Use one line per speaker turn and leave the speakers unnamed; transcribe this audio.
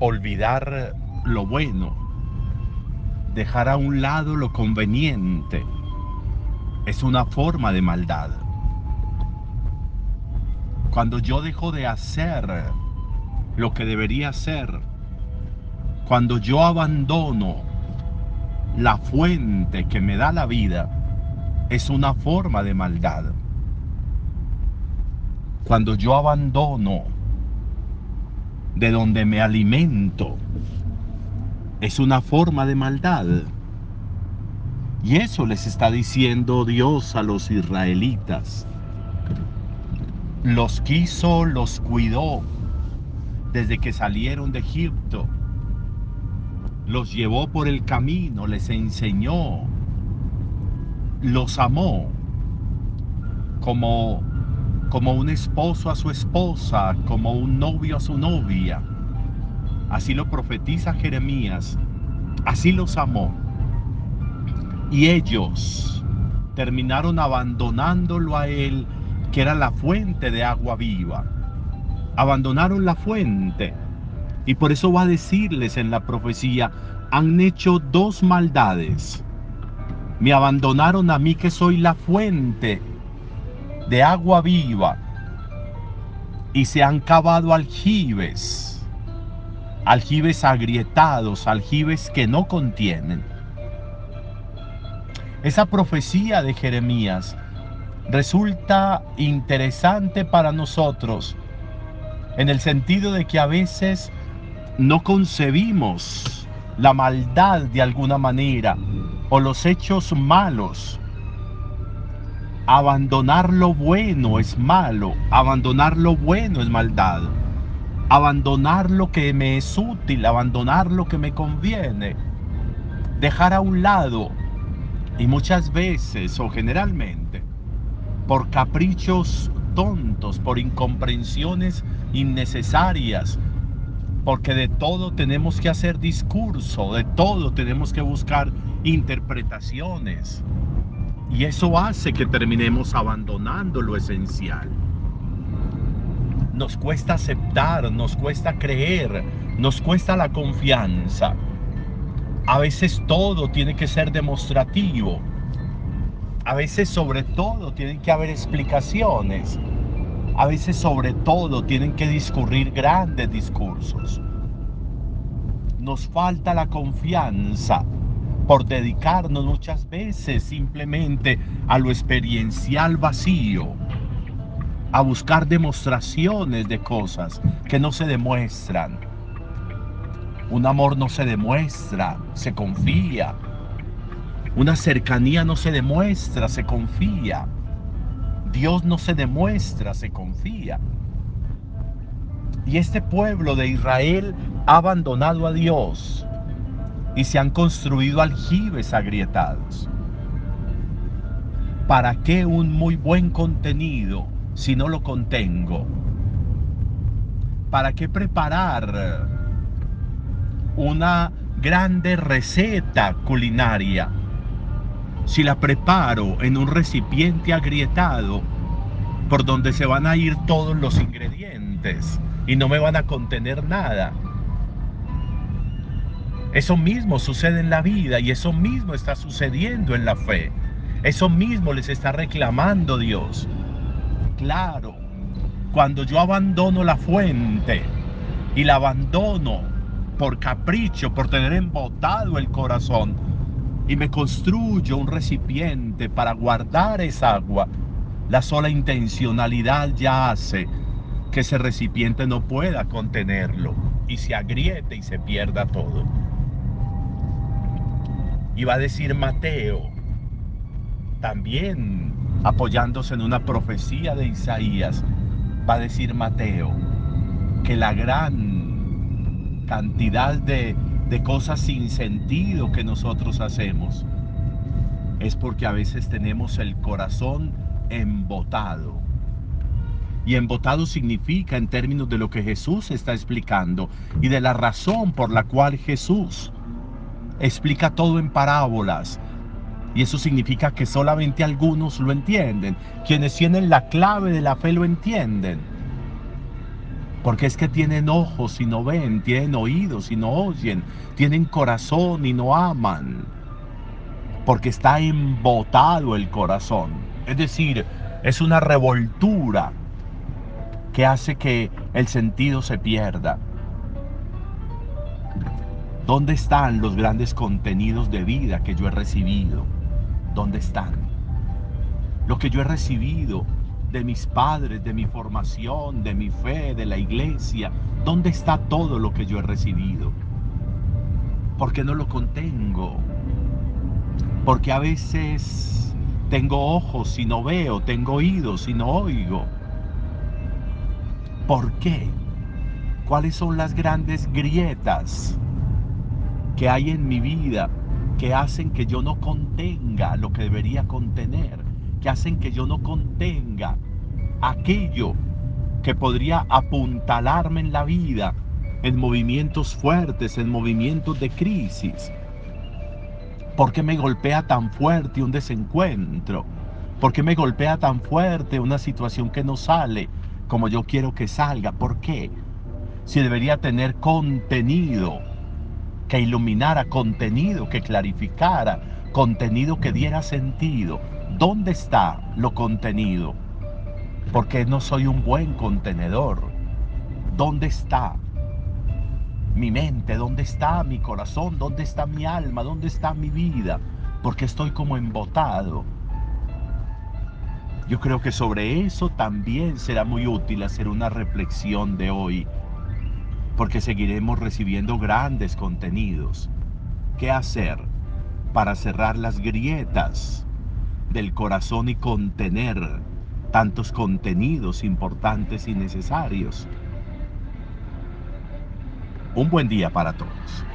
olvidar lo bueno, dejar a un lado lo conveniente, es una forma de maldad. Cuando yo dejo de hacer lo que debería hacer, cuando yo abandono la fuente que me da la vida, es una forma de maldad. Cuando yo abandono de donde me alimento, es una forma de maldad. Y eso les está diciendo Dios a los israelitas. Los quiso, los cuidó desde que salieron de Egipto. Los llevó por el camino, les enseñó, los amó como, como un esposo a su esposa, como un novio a su novia. Así lo profetiza Jeremías, así los amó. Y ellos terminaron abandonándolo a él, que era la fuente de agua viva. Abandonaron la fuente. Y por eso va a decirles en la profecía, han hecho dos maldades. Me abandonaron a mí que soy la fuente de agua viva. Y se han cavado aljibes. Aljibes agrietados, aljibes que no contienen esa profecía de Jeremías resulta interesante para nosotros en el sentido de que a veces no concebimos la maldad de alguna manera o los hechos malos. Abandonar lo bueno es malo, abandonar lo bueno es maldad. Abandonar lo que me es útil, abandonar lo que me conviene. Dejar a un lado y muchas veces o generalmente, por caprichos tontos, por incomprensiones innecesarias, porque de todo tenemos que hacer discurso, de todo tenemos que buscar interpretaciones. Y eso hace que terminemos abandonando lo esencial. Nos cuesta aceptar, nos cuesta creer, nos cuesta la confianza. A veces todo tiene que ser demostrativo. A veces sobre todo tienen que haber explicaciones. A veces sobre todo tienen que discurrir grandes discursos. Nos falta la confianza por dedicarnos muchas veces simplemente a lo experiencial vacío, a buscar demostraciones de cosas que no se demuestran un amor no se demuestra, se confía. Una cercanía no se demuestra, se confía. Dios no se demuestra, se confía. Y este pueblo de Israel ha abandonado a Dios y se han construido aljibes agrietados. ¿Para qué un muy buen contenido si no lo contengo? ¿Para qué preparar una grande receta culinaria. Si la preparo en un recipiente agrietado, por donde se van a ir todos los ingredientes y no me van a contener nada. Eso mismo sucede en la vida y eso mismo está sucediendo en la fe. Eso mismo les está reclamando Dios. Claro, cuando yo abandono la fuente y la abandono por capricho, por tener embotado el corazón, y me construyo un recipiente para guardar esa agua, la sola intencionalidad ya hace que ese recipiente no pueda contenerlo y se agriete y se pierda todo. Y va a decir Mateo, también apoyándose en una profecía de Isaías, va a decir Mateo que la gran cantidad de, de cosas sin sentido que nosotros hacemos, es porque a veces tenemos el corazón embotado. Y embotado significa en términos de lo que Jesús está explicando y de la razón por la cual Jesús explica todo en parábolas. Y eso significa que solamente algunos lo entienden. Quienes tienen la clave de la fe lo entienden. Porque es que tienen ojos y no ven, tienen oídos y no oyen, tienen corazón y no aman. Porque está embotado el corazón. Es decir, es una revoltura que hace que el sentido se pierda. ¿Dónde están los grandes contenidos de vida que yo he recibido? ¿Dónde están? Lo que yo he recibido de mis padres, de mi formación, de mi fe, de la iglesia. ¿Dónde está todo lo que yo he recibido? ¿Por qué no lo contengo? Porque a veces tengo ojos y no veo, tengo oídos y no oigo. ¿Por qué? ¿Cuáles son las grandes grietas que hay en mi vida que hacen que yo no contenga lo que debería contener? que hacen que yo no contenga aquello que podría apuntalarme en la vida, en movimientos fuertes, en movimientos de crisis. ¿Por qué me golpea tan fuerte un desencuentro? ¿Por qué me golpea tan fuerte una situación que no sale como yo quiero que salga? ¿Por qué? Si debería tener contenido que iluminara, contenido que clarificara, contenido que diera sentido. ¿Dónde está lo contenido? Porque no soy un buen contenedor. ¿Dónde está mi mente? ¿Dónde está mi corazón? ¿Dónde está mi alma? ¿Dónde está mi vida? Porque estoy como embotado. Yo creo que sobre eso también será muy útil hacer una reflexión de hoy, porque seguiremos recibiendo grandes contenidos. ¿Qué hacer para cerrar las grietas del corazón y contener tantos contenidos importantes y necesarios. Un buen día para todos.